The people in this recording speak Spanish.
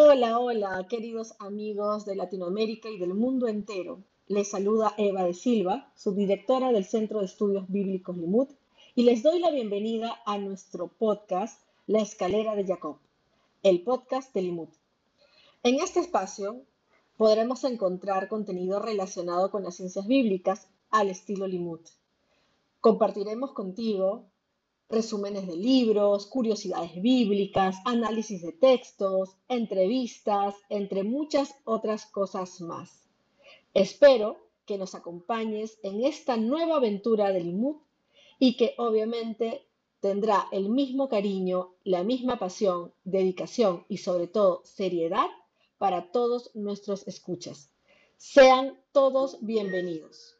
Hola, hola, queridos amigos de Latinoamérica y del mundo entero. Les saluda Eva de Silva, subdirectora del Centro de Estudios Bíblicos Limud, y les doy la bienvenida a nuestro podcast La Escalera de Jacob, el podcast de Limud. En este espacio podremos encontrar contenido relacionado con las ciencias bíblicas al estilo Limud. Compartiremos contigo resúmenes de libros, curiosidades bíblicas, análisis de textos, entrevistas, entre muchas otras cosas más. Espero que nos acompañes en esta nueva aventura del Limud y que obviamente tendrá el mismo cariño, la misma pasión, dedicación y sobre todo seriedad para todos nuestros escuchas. Sean todos bienvenidos.